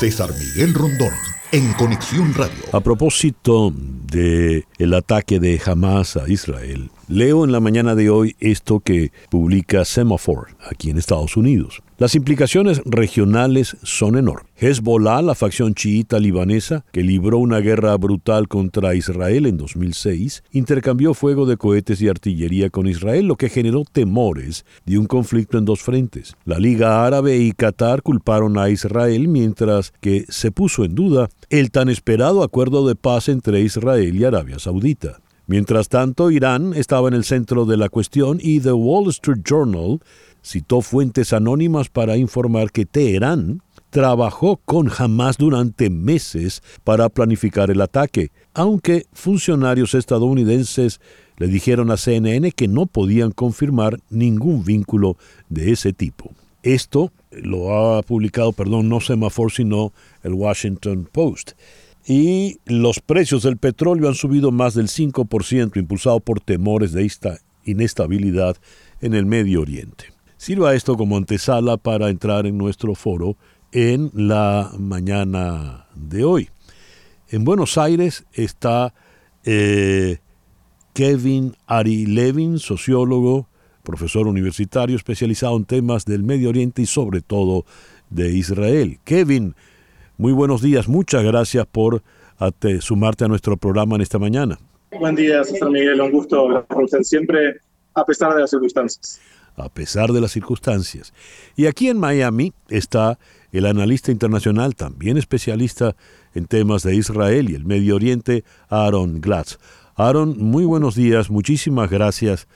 César Miguel Rondón, en Conexión Radio. A propósito de el ataque de Hamas a Israel, leo en la mañana de hoy esto que publica Semaphore aquí en Estados Unidos. Las implicaciones regionales son enormes. Hezbollah, la facción chiita libanesa, que libró una guerra brutal contra Israel en 2006, intercambió fuego de cohetes y artillería con Israel, lo que generó temores de un conflicto en dos frentes. La Liga Árabe y Qatar culparon a Israel mientras que se puso en duda el tan esperado acuerdo de paz entre Israel y Arabia Saudita. Mientras tanto, Irán estaba en el centro de la cuestión y The Wall Street Journal citó fuentes anónimas para informar que Teherán trabajó con Hamas durante meses para planificar el ataque, aunque funcionarios estadounidenses le dijeron a CNN que no podían confirmar ningún vínculo de ese tipo. Esto lo ha publicado, perdón, no Semafor, sino el Washington Post. Y los precios del petróleo han subido más del 5%, impulsado por temores de esta inestabilidad en el Medio Oriente. Sirva esto como antesala para entrar en nuestro foro en la mañana de hoy. En Buenos Aires está eh, Kevin Ari Levin, sociólogo, profesor universitario especializado en temas del Medio Oriente y sobre todo de Israel. Kevin, muy buenos días, muchas gracias por sumarte a nuestro programa en esta mañana. Buen día, César Miguel, un gusto hablar con usted siempre, a pesar de las circunstancias a pesar de las circunstancias. Y aquí en Miami está el analista internacional, también especialista en temas de Israel y el Medio Oriente, Aaron Glatz. Aaron, muy buenos días, muchísimas gracias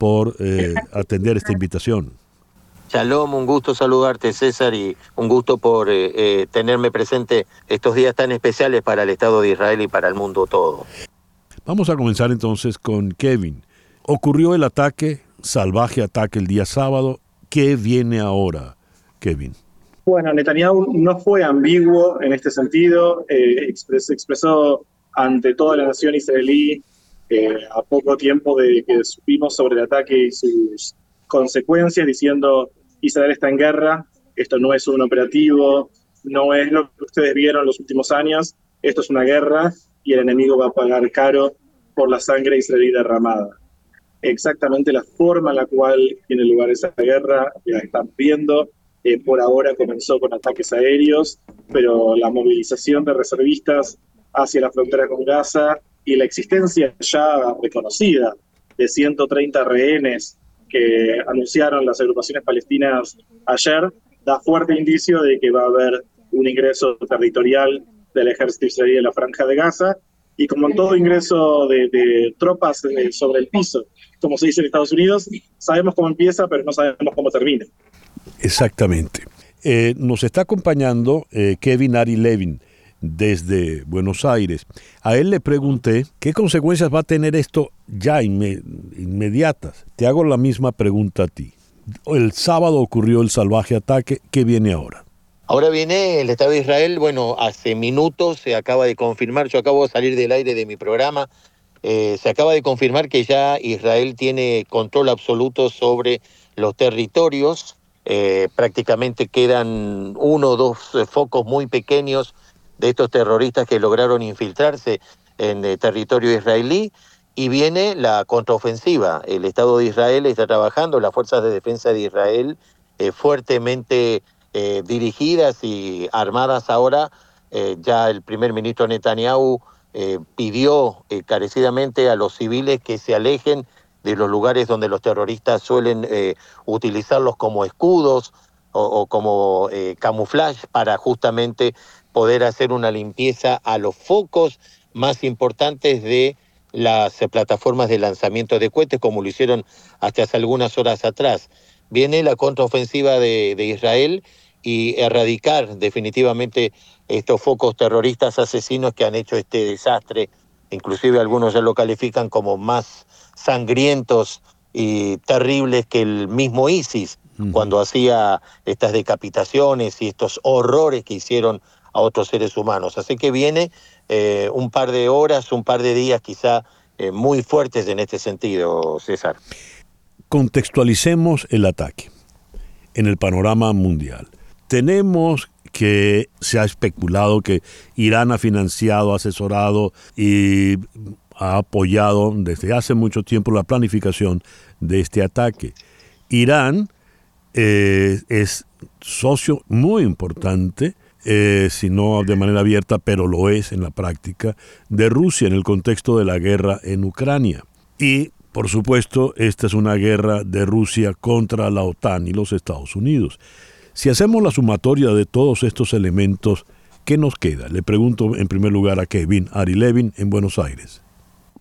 por eh, atender esta invitación. Shalom, un gusto saludarte César y un gusto por eh, eh, tenerme presente estos días tan especiales para el Estado de Israel y para el mundo todo. Vamos a comenzar entonces con Kevin. Ocurrió el ataque salvaje ataque el día sábado. ¿Qué viene ahora, Kevin? Bueno, Netanyahu no fue ambiguo en este sentido, eh, se expresó ante toda la nación israelí eh, a poco tiempo de que supimos sobre el ataque y sus consecuencias, diciendo Israel está en guerra, esto no es un operativo, no es lo que ustedes vieron los últimos años, esto es una guerra y el enemigo va a pagar caro por la sangre israelí derramada exactamente la forma en la cual tiene lugar esa guerra, ya están viendo. Eh, por ahora comenzó con ataques aéreos, pero la movilización de reservistas hacia la frontera con Gaza y la existencia ya reconocida de 130 rehenes que anunciaron las agrupaciones palestinas ayer, da fuerte indicio de que va a haber un ingreso territorial del ejército israelí en la franja de Gaza y como en todo ingreso de, tropas eh, sobre el piso, como se dice en Estados Unidos, sabemos cómo empieza, pero no sabemos cómo termina. Exactamente. Eh, nos está acompañando eh, Kevin Ari Levin desde Buenos Aires. A él le pregunté qué consecuencias va a tener esto ya inmediatas. Te hago la misma pregunta a ti. El sábado ocurrió el salvaje ataque. ¿Qué viene ahora? Ahora viene el Estado de Israel, bueno, hace minutos se acaba de confirmar, yo acabo de salir del aire de mi programa, eh, se acaba de confirmar que ya Israel tiene control absoluto sobre los territorios, eh, prácticamente quedan uno o dos focos muy pequeños de estos terroristas que lograron infiltrarse en el territorio israelí y viene la contraofensiva. El Estado de Israel está trabajando, las fuerzas de defensa de Israel eh, fuertemente eh, dirigidas y armadas ahora. Eh, ya el primer ministro Netanyahu eh, pidió carecidamente a los civiles que se alejen de los lugares donde los terroristas suelen utilizarlos como escudos o, como camuflaje para justamente poder hacer una limpieza a los focos más importantes de las plataformas de lanzamiento de cohetes, como lo hicieron hasta hace algunas horas atrás. Viene la contraofensiva de, de Israel y erradicar definitivamente estos focos terroristas asesinos que han hecho este desastre. Inclusive algunos ya lo califican como más sangrientos y terribles que el mismo ISIS, cuando hacía estas decapitaciones y estos horrores que hicieron a otros seres humanos. Así que viene eh, un par de horas, un par de días quizá eh, muy fuertes en este sentido, César. Contextualicemos el ataque en el panorama mundial tenemos que se ha especulado que Irán ha financiado, asesorado y ha apoyado desde hace mucho tiempo la planificación de este ataque. Irán eh, es socio muy importante, eh, si no de manera abierta, pero lo es en la práctica, de Rusia en el contexto de la guerra en Ucrania. Y, por supuesto, esta es una guerra de Rusia contra la OTAN y los Estados Unidos. Si hacemos la sumatoria de todos estos elementos, ¿qué nos queda? Le pregunto en primer lugar a Kevin Ari Levin en Buenos Aires.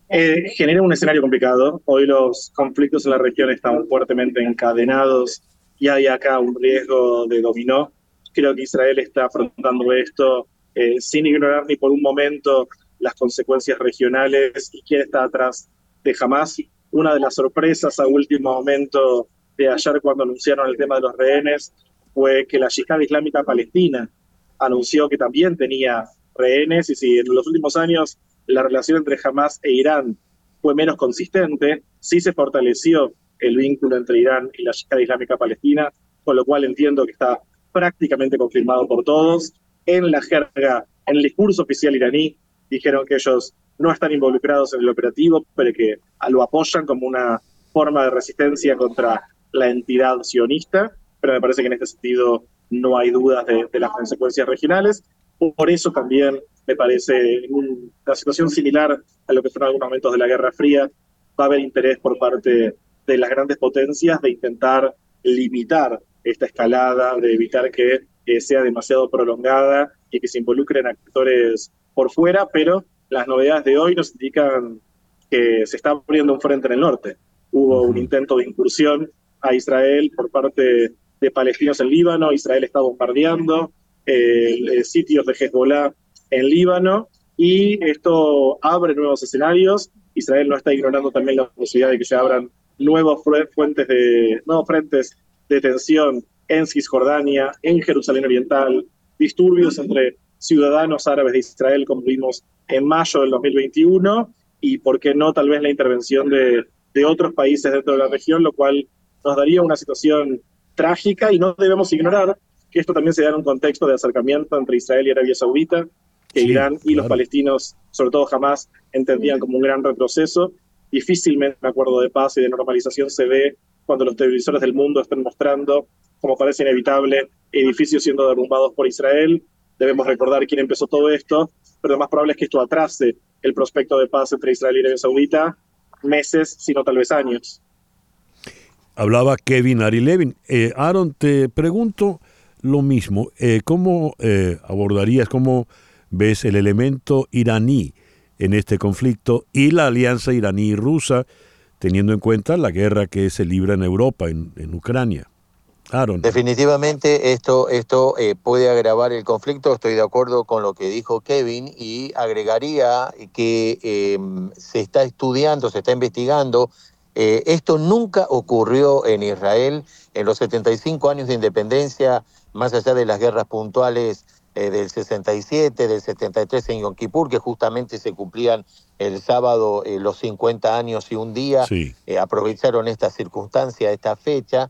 Eh, genera un escenario complicado. Hoy los conflictos en la región están fuertemente encadenados y hay acá un riesgo de dominó. Creo que Israel está afrontando esto eh, sin ignorar ni por un momento las consecuencias regionales y quién está atrás de Hamas. Una de las sorpresas a último momento de ayer cuando anunciaron el tema de los rehenes fue que la Yihad Islámica Palestina anunció que también tenía rehenes y si en los últimos años la relación entre Hamas e Irán fue menos consistente, sí se fortaleció el vínculo entre Irán y la Yihad Islámica Palestina, con lo cual entiendo que está prácticamente confirmado por todos. En la jerga, en el discurso oficial iraní, dijeron que ellos no están involucrados en el operativo, pero que lo apoyan como una forma de resistencia contra la entidad sionista, pero me parece que en este sentido no hay dudas de, las consecuencias regionales. Por eso también me parece una situación similar a lo que fue en algunos momentos de la Guerra Fría, va a haber interés por parte de las grandes potencias de intentar limitar esta escalada, de evitar que sea demasiado prolongada y que se involucren actores por fuera, pero las novedades de hoy nos indican que se está abriendo un frente en el norte. Hubo un intento de incursión a Israel por parte de palestinos en Líbano, Israel está bombardeando eh, sitios de Hezbollah en Líbano y esto abre nuevos escenarios. Israel no está ignorando también la posibilidad de que se abran nuevos fuentes de, nuevos frentes de tensión en Cisjordania, en Jerusalén Oriental, disturbios entre ciudadanos árabes de Israel, como vimos en mayo del 2021, y por qué no tal vez la intervención de, de otros países dentro de la región, lo cual nos daría una situación trágica y no debemos ignorar que esto también se da en un contexto de acercamiento entre Israel y Arabia Saudita, que Irán y los palestinos, sobre todo jamás, entendían como un gran retroceso Difícilmente un acuerdo de paz y de normalización se ve cuando los televisores del mundo están mostrando, como parece inevitable, edificios siendo derrumbados por Israel. Debemos recordar quién empezó todo esto, pero lo más probable es que esto atrase el prospecto de paz entre Israel y Arabia Saudita meses, sino tal vez años. Hablaba Kevin Ari Levin. Eh, Aaron, te pregunto lo mismo. Eh, ¿Cómo eh, abordarías, cómo ves el elemento iraní en este conflicto y la alianza iraní rusa, teniendo en cuenta la guerra que se libra en Europa, en, Ucrania. Aaron. Definitivamente esto, esto eh, puede agravar el conflicto, estoy de acuerdo con lo que dijo Kevin y agregaría que em, se está estudiando, se está investigando. Eh, esto nunca ocurrió en Israel en los 75 años de independencia, más allá de las guerras puntuales eh, del 67, del 73 en Yom Kippur, que justamente se cumplían el sábado eh, los 50 años y un día, eh, aprovecharon esta circunstancia, esta fecha,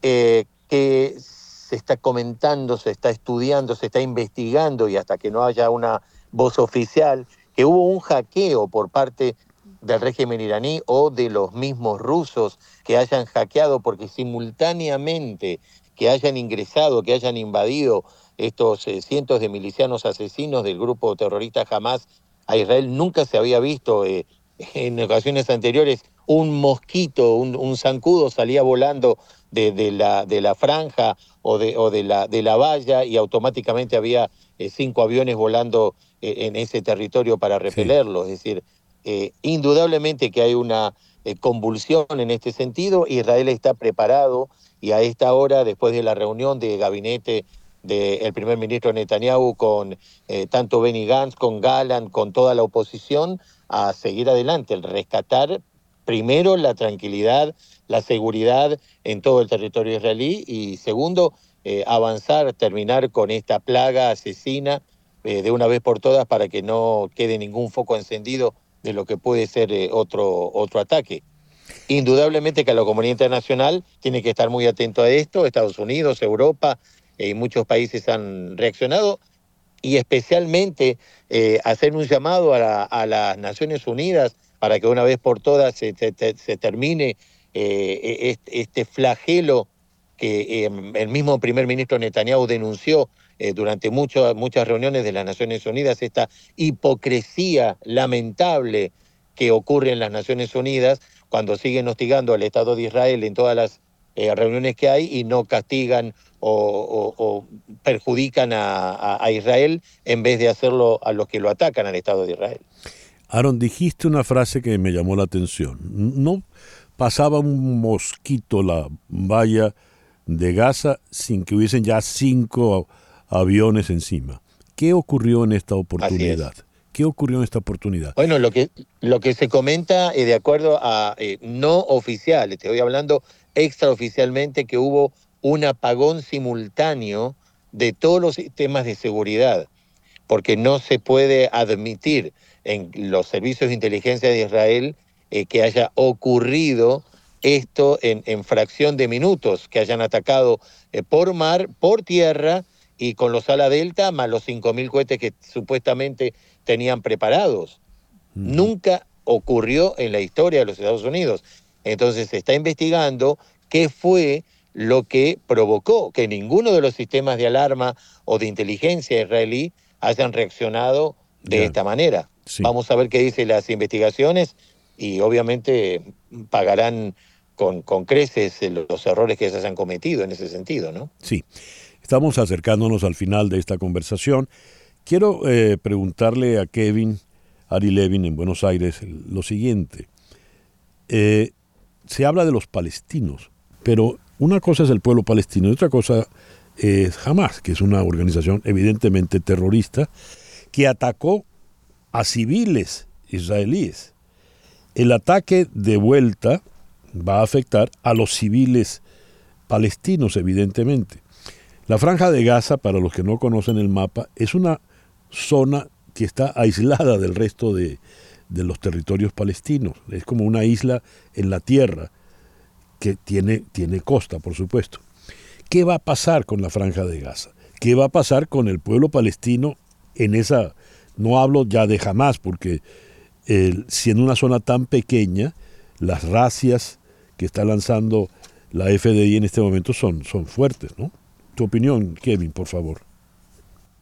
que se está comentando, se está estudiando, se está investigando y hasta que no haya una voz oficial, que hubo un hackeo por parte del régimen iraní o de los mismos rusos que hayan hackeado porque simultáneamente que hayan ingresado, que hayan invadido estos eh, cientos de milicianos asesinos del grupo terrorista Hamas a Israel. Nunca se había visto eh, en ocasiones anteriores un mosquito, un, zancudo salía volando de, la, de la franja o de, o de, la, de la valla y automáticamente había eh, cinco aviones volando en ese territorio para repelerlo. Es decir, indudablemente que hay una convulsión en este sentido. Israel está preparado y a esta hora, después de la reunión de gabinete del primer ministro Netanyahu con eh, tanto Benny Gantz, con Galán, con toda la oposición, a seguir adelante, el rescatar primero la tranquilidad, la seguridad en todo el territorio israelí y segundo, eh, avanzar, terminar con esta plaga asesina eh, de una vez por todas para que no quede ningún foco encendido de lo que puede ser otro, otro ataque. Indudablemente que la comunidad internacional tiene que estar muy atento a esto, Estados Unidos, Europa, y muchos países han reaccionado y especialmente eh, hacer un llamado a, las Naciones Unidas para que una vez por todas se, termine eh, e, este, flagelo que em, el mismo primer ministro Netanyahu denunció eh, durante muchas reuniones de las Naciones Unidas, esta hipocresía lamentable que ocurre en las Naciones Unidas cuando siguen hostigando al Estado de Israel en todas las reuniones que hay y no castigan o, perjudican a, Israel en vez de hacerlo a los que lo atacan al Estado de Israel. Aaron, dijiste una frase que me llamó la atención. No pasaba un mosquito la valla de Gaza sin que hubiesen ya cinco aviones encima. ¿Qué ocurrió en esta oportunidad? ¿Qué ocurrió en esta oportunidad? Bueno, lo que, lo que se comenta eh, de acuerdo a eh, no oficiales, te voy hablando extraoficialmente, que hubo un apagón simultáneo de todos los sistemas de seguridad, porque no se puede admitir en los servicios de inteligencia de Israel eh, que haya ocurrido esto en, fracción de minutos, que hayan atacado eh, por mar, por tierra y con los ala delta, más los 5.000 cohetes que supuestamente tenían preparados. Nunca ocurrió en la historia de los Estados Unidos. Entonces se está investigando qué fue lo que provocó que ninguno de los sistemas de alarma o de inteligencia israelí hayan reaccionado de esta manera. Vamos a ver qué dicen las investigaciones y obviamente pagarán con, con creces los errores que se hayan cometido en ese sentido, ¿no? Sí. Estamos acercándonos al final de esta conversación. Quiero eh, preguntarle a Kevin Ari Levin en Buenos Aires lo siguiente. Eh, se habla de los palestinos, pero una cosa es el pueblo palestino y otra cosa es Hamas, que es una organización evidentemente terrorista que atacó a civiles israelíes. El ataque de vuelta va a afectar a los civiles palestinos, evidentemente. La franja de Gaza, para los que no conocen el mapa, es una zona que está aislada del resto de, de los territorios palestinos. Es como una isla en la tierra que tiene, tiene costa, por supuesto. ¿Qué va a pasar con la franja de Gaza? ¿Qué va a pasar con el pueblo palestino en esa... No hablo ya de jamás, porque si en una zona tan pequeña, las racias que está lanzando la FDI en este momento son, son fuertes, ¿no? Tu opinión, Kevin, por favor.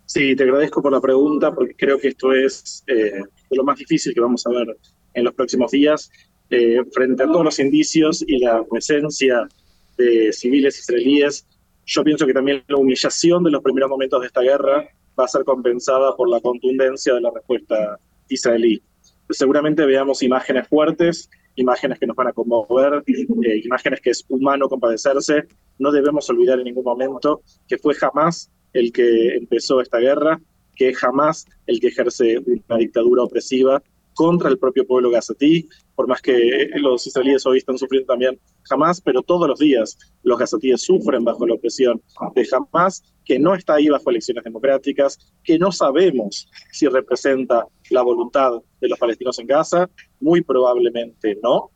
Sí, te agradezco por la pregunta, porque creo que esto es eh, lo más difícil que vamos a ver en los próximos días. Eh, frente a todos los indicios y la presencia de civiles israelíes, yo pienso que también la humillación de los primeros momentos de esta guerra va a ser compensada por la contundencia de la respuesta israelí. Seguramente veamos imágenes fuertes, imágenes que nos van a conmover, eh, imágenes que es humano compadecerse. No debemos olvidar en ningún momento que fue jamás el que empezó esta guerra, que jamás el que ejerce una dictadura opresiva contra el propio pueblo gazatí, por más que los israelíes hoy están sufriendo también Hamas, pero todos los días los gazatíes sufren bajo la opresión de Hamas, que no está ahí bajo elecciones democráticas, que no sabemos si representa la voluntad de los palestinos en Gaza, muy probablemente no,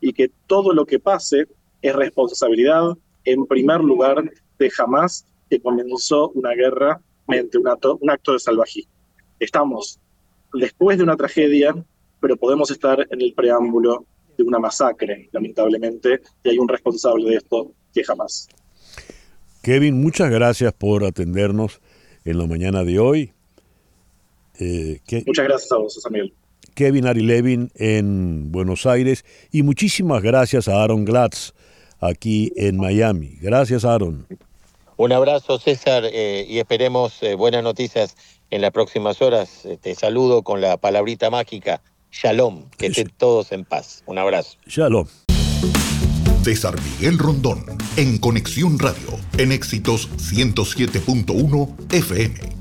y que todo lo que pase es responsabilidad, en primer lugar, de Hamas, que comenzó una guerra mediante un acto, un acto de salvajismo. Estamos después de una tragedia, pero podemos estar en el preámbulo de una masacre, lamentablemente, y hay un responsable de esto que jamás. Kevin, muchas gracias por atendernos en la mañana de hoy. Eh, muchas gracias a vos, Samuel. Kevin Ari Levin en Buenos Aires y muchísimas gracias a Aaron Glatz aquí en Miami. Gracias, Aaron. Un abrazo, César, eh, y esperemos eh, buenas noticias en las próximas horas. Te saludo con la palabrita mágica, shalom, que estén todos en paz. Un abrazo. Shalom. César Miguel Rondón, en Conexión Radio, en Éxitos 107.1 FM.